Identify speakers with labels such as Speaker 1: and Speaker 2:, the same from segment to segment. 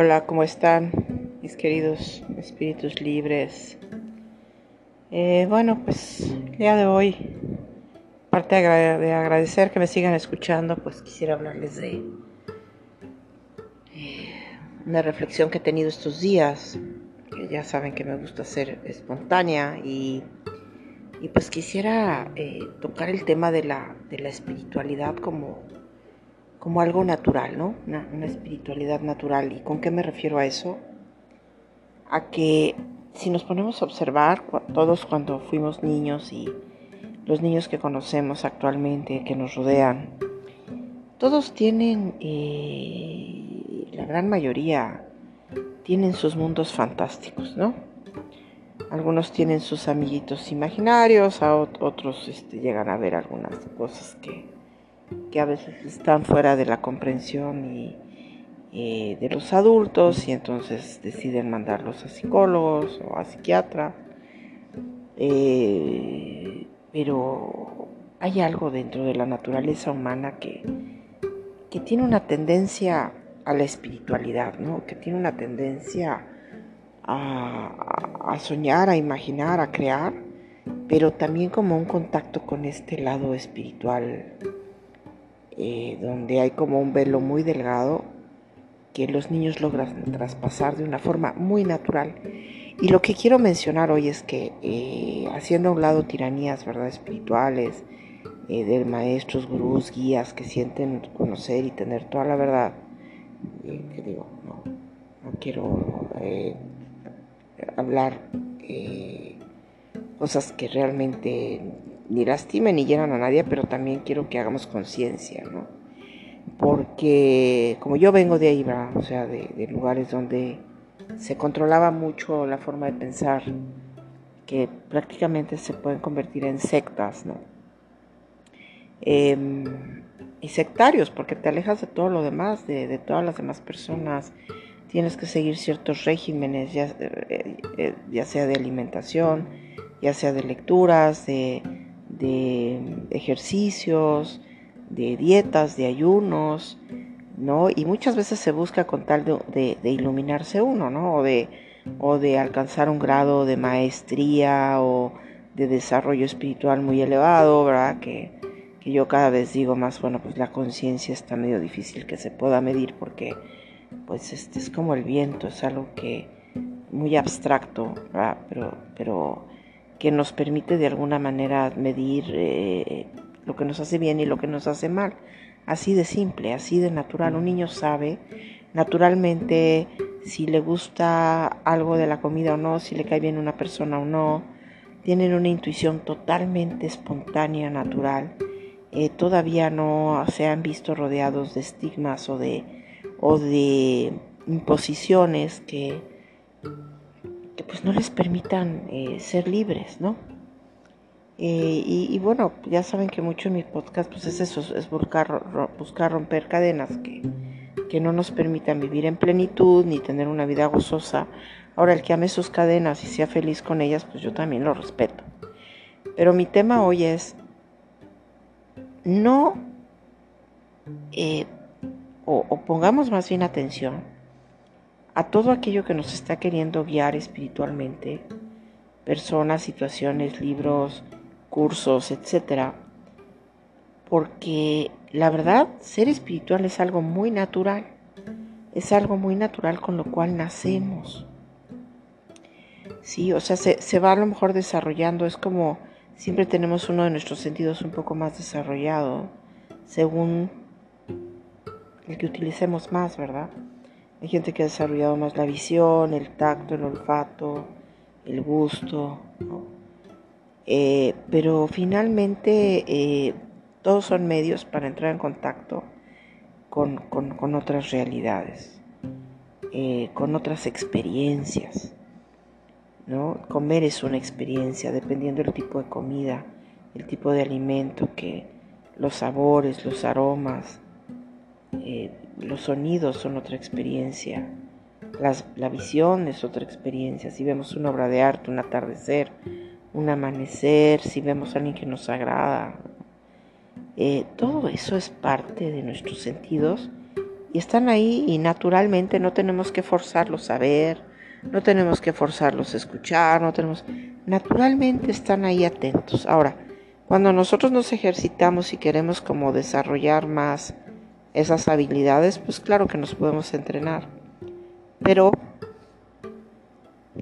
Speaker 1: Hola, ¿cómo están mis queridos espíritus libres? Eh, bueno, pues el día de hoy, aparte de agradecer que me sigan escuchando, pues quisiera hablarles de eh, una reflexión que he tenido estos días, que ya saben que me gusta ser espontánea y, pues quisiera eh, tocar el tema de la, de la espiritualidad como como algo natural, ¿no? Una, espiritualidad natural. ¿Y con qué me refiero a eso? A que si nos ponemos a observar, todos cuando fuimos niños y los niños que conocemos actualmente, que nos rodean, todos tienen, eh, la gran mayoría, tienen sus mundos fantásticos, ¿no? Algunos tienen sus amiguitos imaginarios, a otros este, llegan a ver algunas cosas que que a veces están fuera de la comprensión y, de los adultos y entonces deciden mandarlos a psicólogos o a psiquiatra. Eh, pero hay algo dentro de la naturaleza humana que, que tiene una tendencia a la espiritualidad, ¿no? que tiene una tendencia a, a, soñar, a imaginar, a crear, pero también como un contacto con este lado espiritual eh, donde hay como un velo muy delgado que los niños logran traspasar de una forma muy natural. Y lo que quiero mencionar hoy es que eh, haciendo a un lado tiranías ¿verdad? espirituales, eh, de maestros, gurús, guías que sienten conocer y tener toda la verdad, que digo, no, no quiero hablar cosas que realmente ni lastimen ni llenan a nadie, pero también quiero que hagamos conciencia, ¿no? Porque como yo vengo de ahí, o sea, de, lugares donde se controlaba mucho la forma de pensar, que prácticamente se pueden convertir en sectas, ¿no? Em, y sectarios, porque te alejas de todo lo demás, de, todas las demás personas. Tienes que seguir ciertos regímenes, ya, eh, eh, ya sea de alimentación, ya sea de lecturas, de, ejercicios, de dietas, de ayunos, ¿no? Y muchas veces se busca con tal de, iluminarse uno, ¿no? O de, o de alcanzar un grado de maestría o de desarrollo espiritual muy elevado, ¿verdad? Que, que yo cada vez digo más, bueno, pues la conciencia está medio difícil que se pueda medir porque, pues, este es como el viento, es algo que muy abstracto, ¿verdad? Pero, pero que nos permite de alguna manera medir eh, lo que nos hace bien y lo que nos hace mal. Así de simple, así de natural. Un niño sabe naturalmente si le gusta algo de la comida o no, si le cae bien una persona o no. Tienen una intuición totalmente espontánea, natural. Eh, todavía no se han visto rodeados de estigmas o de, o de imposiciones que que pues no les permitan eh, ser libres, ¿no? Eh, y, bueno, ya saben que mucho en mi podcast pues es eso, es buscar, buscar romper cadenas que, que no nos permitan vivir en plenitud ni tener una vida gozosa. Ahora, el que ame sus cadenas y sea feliz con ellas, pues yo también lo respeto. Pero mi tema hoy es no, eh, o pongamos más bien atención, a todo aquello que nos está queriendo guiar espiritualmente, personas, situaciones, libros, cursos, etc. Porque la verdad, ser espiritual es algo muy natural, es algo muy natural con lo cual nacemos. Sí, o sea, se, se va a lo mejor desarrollando, es como siempre tenemos uno de nuestros sentidos un poco más desarrollado, según el que utilicemos más, ¿verdad? Hay gente que ha desarrollado más la visión, el tacto, el olfato, el gusto, eh, pero finalmente eh, todos son medios para entrar en contacto con, otras realidades, eh, con otras experiencias. ¿no? Comer es una experiencia, dependiendo del tipo de comida, el tipo de alimento, que los sabores, los aromas, los sonidos son otra experiencia, la visión es otra experiencia. Si vemos una obra de arte, un atardecer, un amanecer, si vemos a alguien que nos agrada, eh, todo eso es parte de nuestros sentidos Y están ahí y naturalmente no tenemos que forzarlos a ver, no tenemos que forzarlos a escuchar, no tenemos... Naturalmente están ahí atentos. Ahora, cuando nosotros nos ejercitamos y queremos como desarrollar más esas habilidades, pues claro que nos podemos entrenar. Pero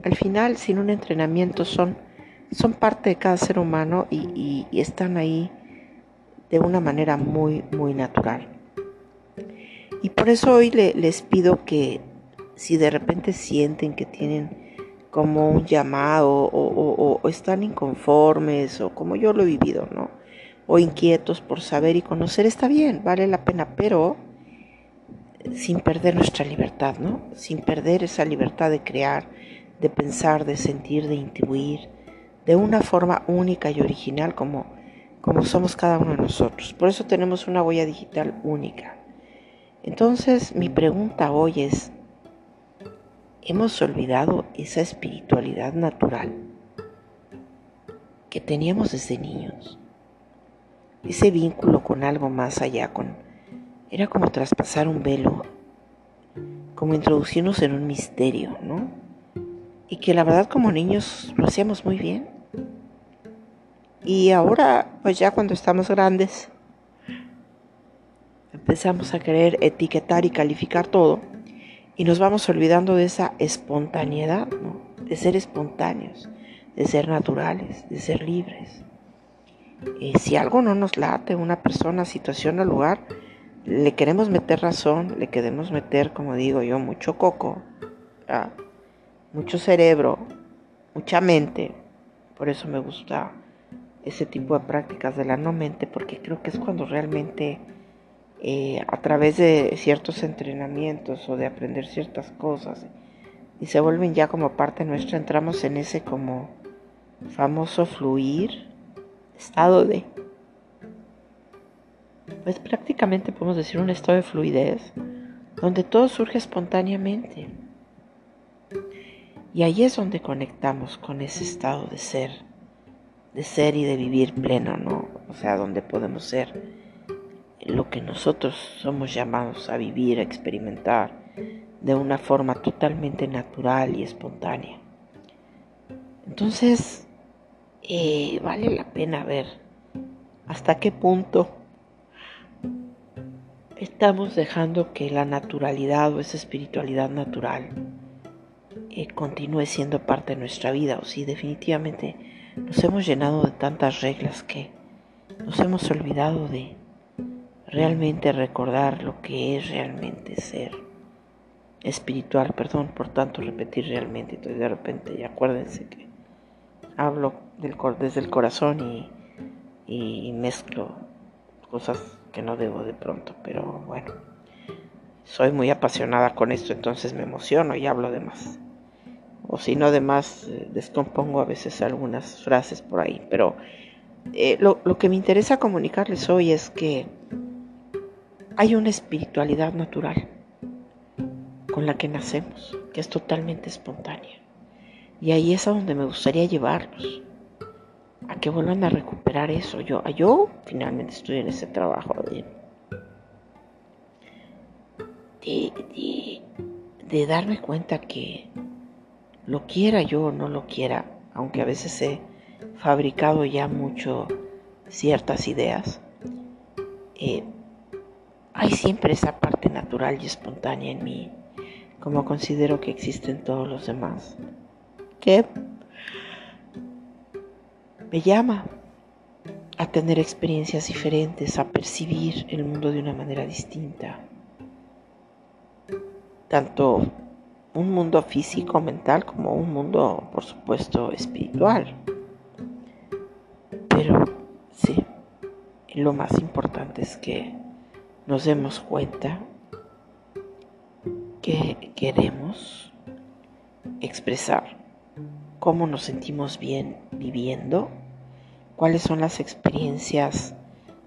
Speaker 1: al final, sin un entrenamiento, son, son parte de cada ser humano y, están ahí de una manera muy, muy natural. Y por eso hoy les pido que si de repente sienten que tienen como un llamado o, o, están inconformes o como yo lo he vivido, ¿no? O inquietos por saber y conocer, está bien, vale la pena, pero sin perder nuestra libertad, ¿no? Sin perder esa libertad de crear, de pensar, de sentir, de intuir, de una forma única y original como, como somos cada uno de nosotros. Por eso tenemos una huella digital única. Entonces mi pregunta hoy es, ¿hemos olvidado esa espiritualidad natural que teníamos desde niños? Ese vínculo con algo más allá, con, era como traspasar un velo, como introducirnos en un misterio, ¿no? Y que la verdad como niños lo hacíamos muy bien. Y ahora, pues ya cuando estamos grandes, empezamos a querer etiquetar y calificar todo y nos vamos olvidando de esa espontaneidad, ¿no? de ser espontáneos, de ser naturales, de ser libres. Eh, si algo no nos late, una persona, situación o lugar, le queremos meter razón, le queremos meter, como digo yo, mucho coco, mucho cerebro, mucha mente. Por eso me gusta ese tipo de prácticas de la no mente, porque creo que es cuando realmente eh, a través de ciertos entrenamientos o de aprender ciertas cosas y se vuelven ya como parte nuestra, entramos en ese como famoso fluir, estado de pues prácticamente podemos decir un estado de fluidez, donde todo surge espontáneamente. Y ahí es donde conectamos con ese estado de ser, de ser y de vivir pleno, ¿no? O sea, donde podemos ser lo que nosotros somos llamados a vivir, a experimentar de una forma totalmente natural y espontánea. Entonces, eh, vale la pena ver hasta qué punto estamos dejando que la naturalidad o esa espiritualidad natural eh, continúe siendo parte de nuestra vida o si definitivamente nos hemos llenado de tantas reglas que nos hemos olvidado de realmente recordar lo que es realmente ser espiritual, perdón por tanto repetir realmente, entonces de repente y acuérdense que hablo del, desde el corazón y mezclo cosas que no debo de pronto, pero bueno, soy muy apasionada con esto, entonces me emociono y hablo de más. O si no, de más, eh, descompongo a veces algunas frases por ahí, pero eh, lo que me interesa comunicarles hoy es que hay una espiritualidad natural con la que nacemos, que es totalmente espontánea. Y ahí es a donde me gustaría llevarlos a que vuelvan a recuperar eso. Yo, yo finalmente estoy en ese trabajo de, de, de, darme cuenta que lo quiera yo o no lo quiera, aunque a veces he fabricado ya mucho ciertas ideas, eh, hay siempre esa parte natural y espontánea en mí, como considero que existen todos los demás, me llama a tener experiencias diferentes, a percibir el mundo de una manera distinta. Tanto un mundo físico, mental, como un mundo, por supuesto, espiritual. Pero sí, lo más importante es que nos demos cuenta que queremos expresar cómo nos sentimos bien viviendo, cuáles son las experiencias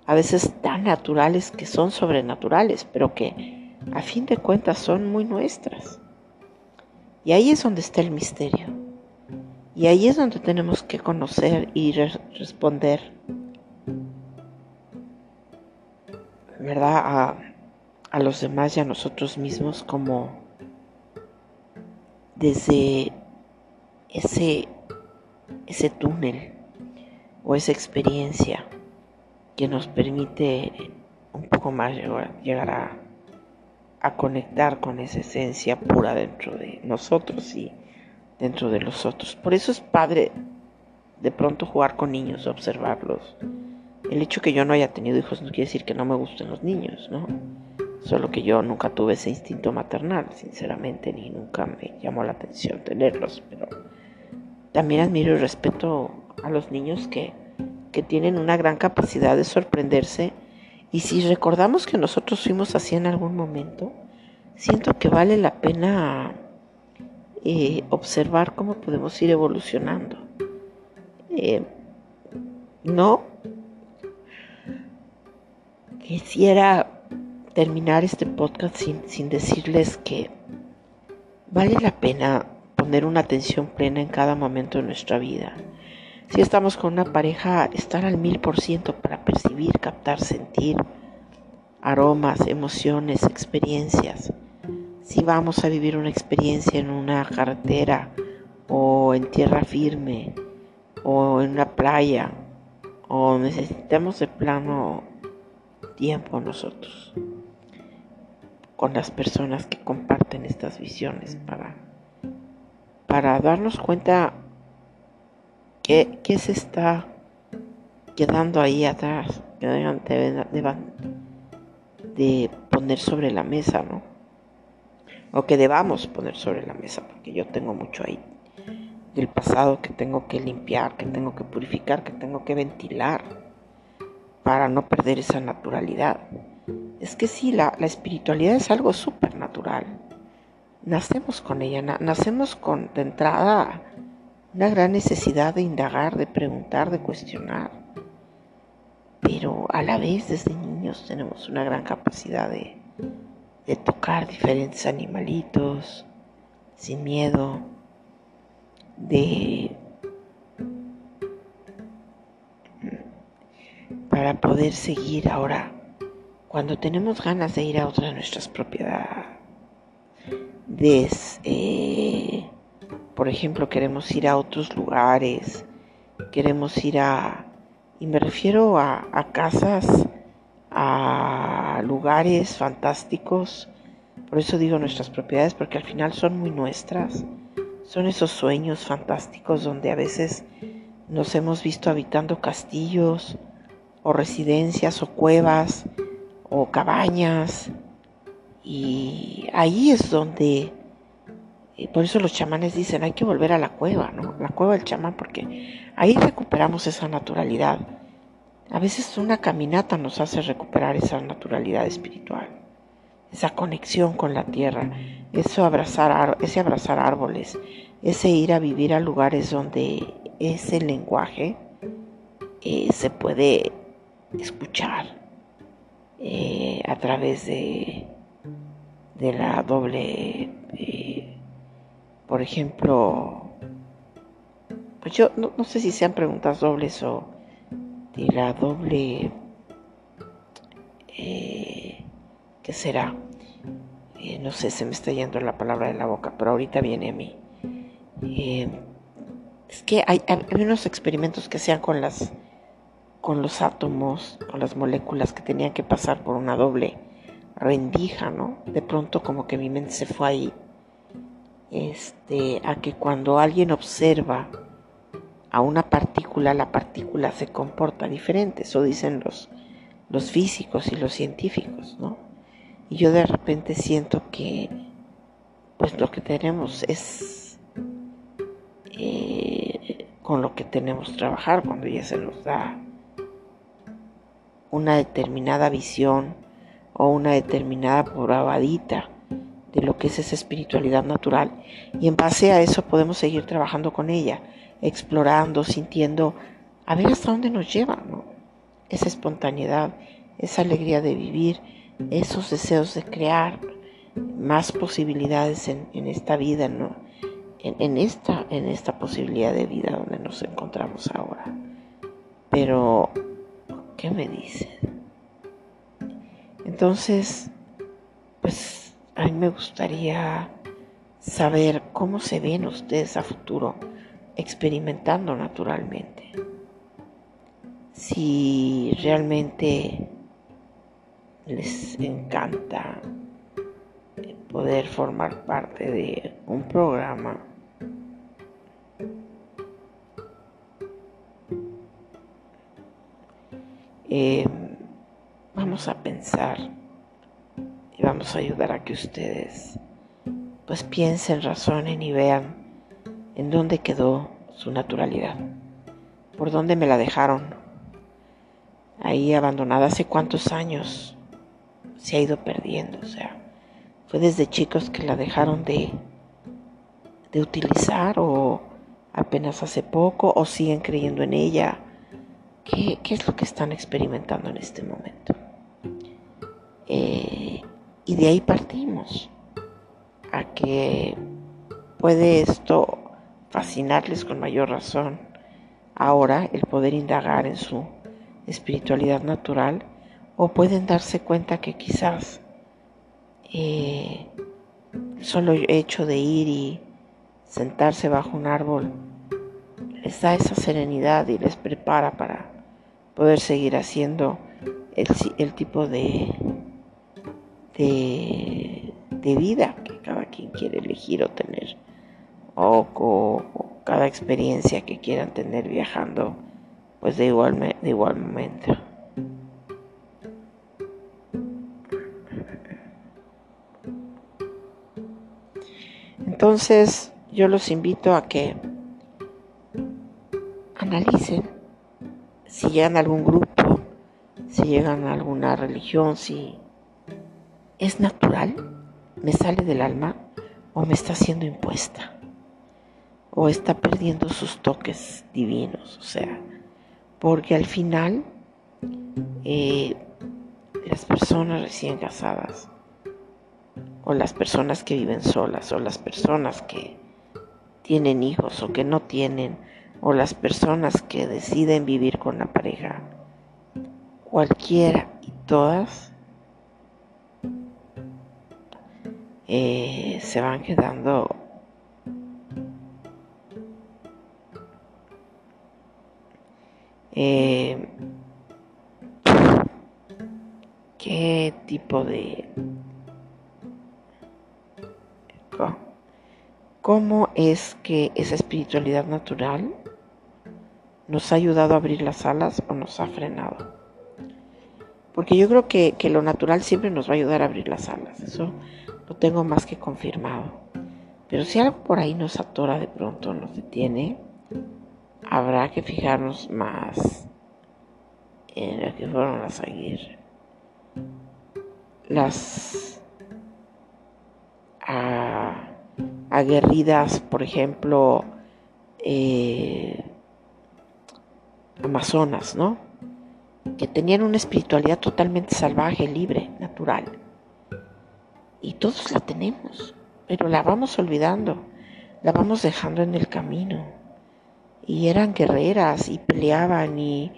Speaker 1: a veces tan naturales que son sobrenaturales, pero que a fin de cuentas son muy nuestras. Y ahí es donde está el misterio. Y ahí es donde tenemos que conocer y responder, ¿verdad? A, los demás y a nosotros mismos como desde ese, ese túnel o esa experiencia que nos permite un poco más llegar, a, a, conectar con esa esencia pura dentro de nosotros y dentro de los otros. Por eso es padre de pronto jugar con niños, observarlos. El hecho que yo no haya tenido hijos no quiere decir que no me gusten los niños, ¿no? Solo que yo nunca tuve ese instinto maternal, sinceramente, ni nunca me llamó la atención tenerlos. Pero también admiro y respeto a los niños que, que tienen una gran capacidad de sorprenderse. Y si recordamos que nosotros fuimos así en algún momento, siento que vale la pena eh, observar cómo podemos ir evolucionando. Eh, no quisiera terminar este podcast sin, sin decirles que vale la pena poner una atención plena en cada momento de nuestra vida. Si estamos con una pareja, estar al mil por ciento para percibir, captar, sentir aromas, emociones, experiencias. Si vamos a vivir una experiencia en una carretera o en tierra firme o en una playa o necesitamos de plano tiempo nosotros con las personas que comparten estas visiones para, para darnos cuenta que, se está quedando ahí atrás, que deban, de poner sobre la mesa, ¿no? O que debamos poner sobre la mesa, porque yo tengo mucho ahí del pasado que tengo que limpiar, que tengo que purificar, que tengo que ventilar para no perder esa naturalidad. Es que sí, la, espiritualidad es algo supernatural. Nacemos con ella, nacemos con de entrada una gran necesidad de indagar, de preguntar, de cuestionar. Pero a la vez desde niños tenemos una gran capacidad de, de tocar diferentes animalitos sin miedo, de para poder seguir ahora cuando tenemos ganas de ir a otra de nuestras propiedades, eh, por ejemplo, queremos ir a otros lugares, queremos ir a, y me refiero a, a casas, a lugares fantásticos, por eso digo nuestras propiedades, porque al final son muy nuestras, son esos sueños fantásticos donde a veces nos hemos visto habitando castillos o residencias o cuevas o cabañas. Y ahí es donde, eh, por eso los chamanes dicen, hay que volver a la cueva, ¿no? La cueva del chamán, porque ahí recuperamos esa naturalidad. A veces una caminata nos hace recuperar esa naturalidad espiritual, esa conexión con la tierra, eso abrazar, ese abrazar árboles, ese ir a vivir a lugares donde ese lenguaje eh, se puede escuchar eh, a través de, de la doble, eh, por ejemplo, pues yo no, sé si sean preguntas dobles o de la doble, eh, ¿qué será? no sé, se me está yendo la palabra de la boca, pero ahorita viene a mí. es que hay, hay unos experimentos que sean con las con los átomos, con las moléculas que tenían que pasar por una doble rendija, ¿no? De pronto como que mi mente se fue ahí. Este, a que cuando alguien observa a una partícula, la partícula se comporta diferente, eso dicen los, los físicos y los científicos, ¿no? Y yo de repente siento que pues lo que tenemos es eh, con lo que tenemos trabajar cuando ya se nos da una determinada visión o una determinada probadita de lo que es esa espiritualidad natural y en base a eso podemos seguir trabajando con ella, explorando, sintiendo, a ver hasta dónde nos lleva. Esa espontaneidad, esa alegría de vivir, esos deseos de crear más posibilidades en, esta vida, ¿no? En, esta, en esta posibilidad de vida donde nos encontramos ahora. Pero ¿Qué me dicen? Entonces, a mí me gustaría saber cómo se ven ustedes a futuro experimentando naturalmente. Si realmente les encanta poder formar parte de un programa eh, vamos a pensar y vamos a ayudar a que ustedes pues piensen, razonen y vean en dónde quedó su naturalidad, por dónde me la dejaron, ahí abandonada hace cuántos años se ha ido perdiendo, o sea, fue desde chicos que la dejaron de, de utilizar o apenas hace poco o siguen creyendo en ella. ¿Qué, qué es lo que están experimentando en este momento? Y de ahí partimos a que puede esto fascinarles con mayor razón ahora el poder indagar en su espiritualidad natural o pueden darse cuenta que quizás eh, solo el hecho de ir y sentarse bajo un árbol les da esa serenidad y les prepara para poder seguir haciendo el tipo de, de, vida que cada quien quiere elegir o tener, o, cada experiencia que quieran tener viajando, pues de igual, de igual momento. Entonces yo los invito a que analicen si llegan a algún grupo, si llegan a alguna religión, si ¿Es natural? ¿Me sale del alma? ¿O me está siendo impuesta? ¿O está perdiendo sus toques divinos? O sea, porque al final eh, las personas recién casadas, o las personas que viven solas, o las personas que tienen hijos o que no tienen, o las personas que deciden vivir con la pareja, cualquiera y todas Eh, se van quedando eh, qué tipo de cómo es que esa espiritualidad natural nos ha ayudado a abrir las alas o nos ha frenado. Porque yo creo que, que, lo natural siempre nos va a ayudar a abrir las alas. Eso lo tengo más que confirmado. Pero si algo por ahí nos atora de pronto, nos detiene, habrá que fijarnos más en lo que fueron a seguir. Las aguerridas, por ejemplo, eh, amazonas, ¿no? Que tenían una espiritualidad totalmente salvaje, libre, natural y todos la tenemos, pero la vamos olvidando, la vamos dejando en el camino. Y eran guerreras y peleaban y,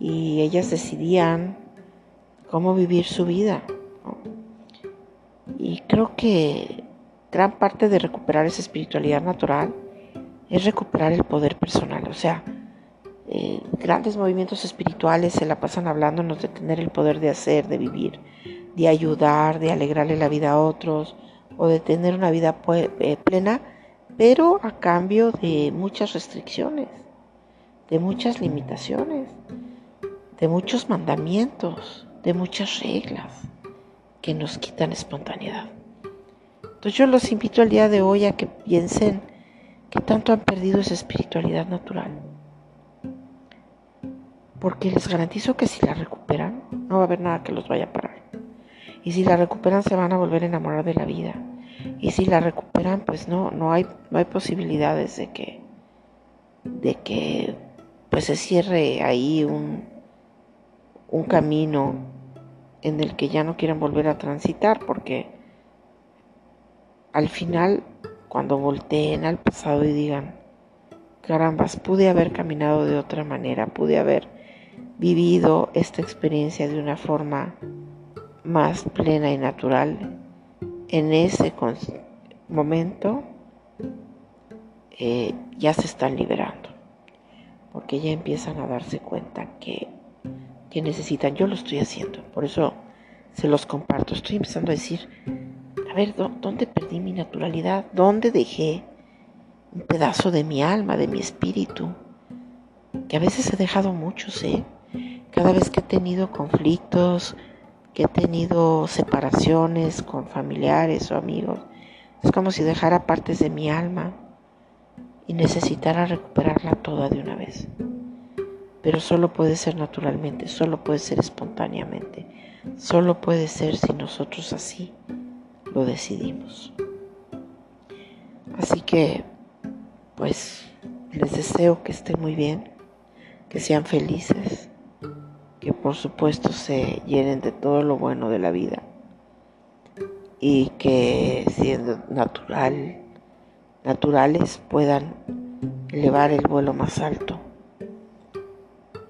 Speaker 1: ellas decidían cómo vivir su vida. Y creo que gran parte de recuperar esa espiritualidad natural es recuperar el poder personal. O sea, eh, grandes movimientos espirituales se la pasan hablándonos de tener el poder de hacer, de vivir, de ayudar, de alegrarle la vida a otros o de tener una vida eh, plena, pero a cambio de muchas restricciones, de muchas limitaciones, de muchos mandamientos, de muchas reglas que nos quitan espontaneidad. Entonces yo los invito el día de hoy a que piensen que tanto han perdido esa espiritualidad natural. Porque les garantizo que si la recuperan, no va a haber nada que los vaya a parar. Y si la recuperan se van a volver a enamorar de la vida. Y si la recuperan, pues no, no hay, no hay posibilidades de que, de que pues se cierre ahí un, un camino en el que ya no quieran volver a transitar, porque al final, cuando volteen al pasado y digan, carambas, pude haber caminado de otra manera, pude haber vivido esta experiencia de una forma más plena y natural, en ese momento eh, ya se están liberando, porque ya empiezan a darse cuenta que, que necesitan. Yo lo estoy haciendo, por eso se los comparto. Estoy empezando a decir, a ver, ¿dónde perdí mi naturalidad? ¿Dónde dejé un pedazo de mi alma, de mi espíritu? Que a veces he dejado muchos, ¿eh? Cada vez que he tenido conflictos, que he tenido separaciones con familiares o amigos, es como si dejara partes de mi alma y necesitara recuperarla toda de una vez. Pero solo puede ser naturalmente, solo puede ser espontáneamente, solo puede ser si nosotros así lo decidimos. Así que, pues, les deseo que estén muy bien, que sean felices, por supuesto se llenen de todo lo bueno de la vida y que siendo natural naturales puedan elevar el vuelo más alto,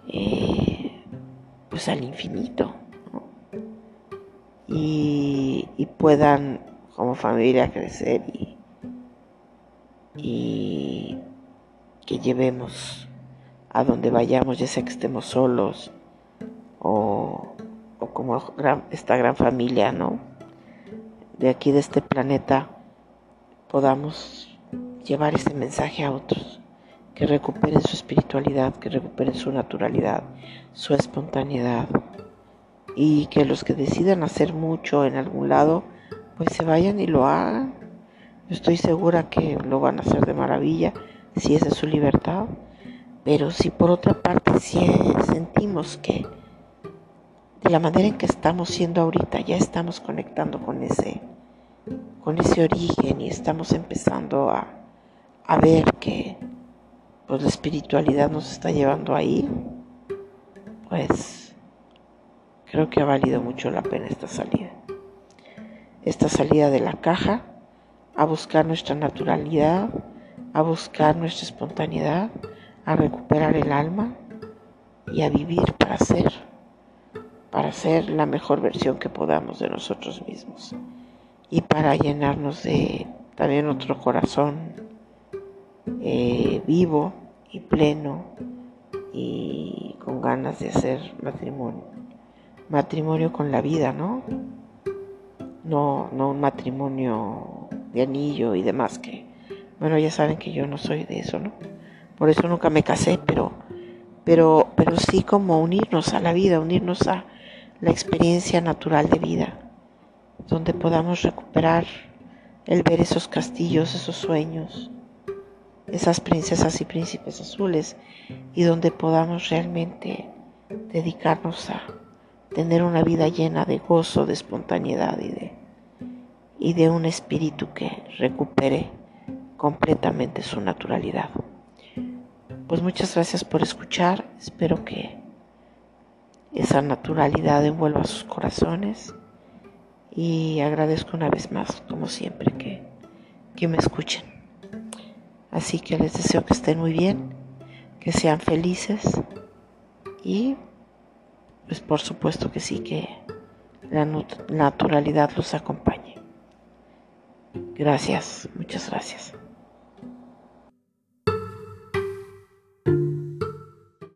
Speaker 1: eh, pues al infinito, y, puedan como familia crecer y, y que llevemos a donde vayamos, ya sea que estemos solos o, o como esta gran familia, ¿no? De aquí, de este planeta, podamos llevar ese mensaje a otros, que recuperen su espiritualidad, que recuperen su naturalidad, su espontaneidad y que los que decidan hacer mucho en algún lado, pues se vayan y lo hagan. Estoy segura que lo van a hacer de maravilla si esa es su libertad, pero si por otra parte si sentimos que de la manera en que estamos siendo ahorita ya estamos conectando con ese con ese origen y estamos empezando a a ver que pues la espiritualidad nos está llevando ahí, pues creo que ha valido mucho la pena esta salida. Esta salida de la caja a buscar nuestra naturalidad, a buscar nuestra espontaneidad, a recuperar el alma y a vivir para ser, para ser la mejor versión que podamos de nosotros mismos y para llenarnos de también otro corazón eh, vivo y pleno y con ganas de hacer matrimonio. Matrimonio con la vida, ¿no? No, no un matrimonio de anillo y demás que, bueno, ya saben que yo no soy de eso, ¿no? Por eso nunca me casé, pero, pero, pero sí como unirnos a la vida, unirnos a la experiencia natural de vida, donde podamos recuperar el ver esos castillos, esos sueños, esas princesas y príncipes azules y donde podamos realmente dedicarnos a tener una vida llena de gozo, de espontaneidad y de, y de un espíritu que recupere completamente su naturalidad. Pues muchas gracias por escuchar, espero que esa naturalidad envuelva sus corazones y agradezco una vez más, como siempre, que, que me escuchen. Así que les deseo que estén muy bien, que sean felices y pues por supuesto que sí, que la naturalidad los acompañe. Gracias, muchas gracias.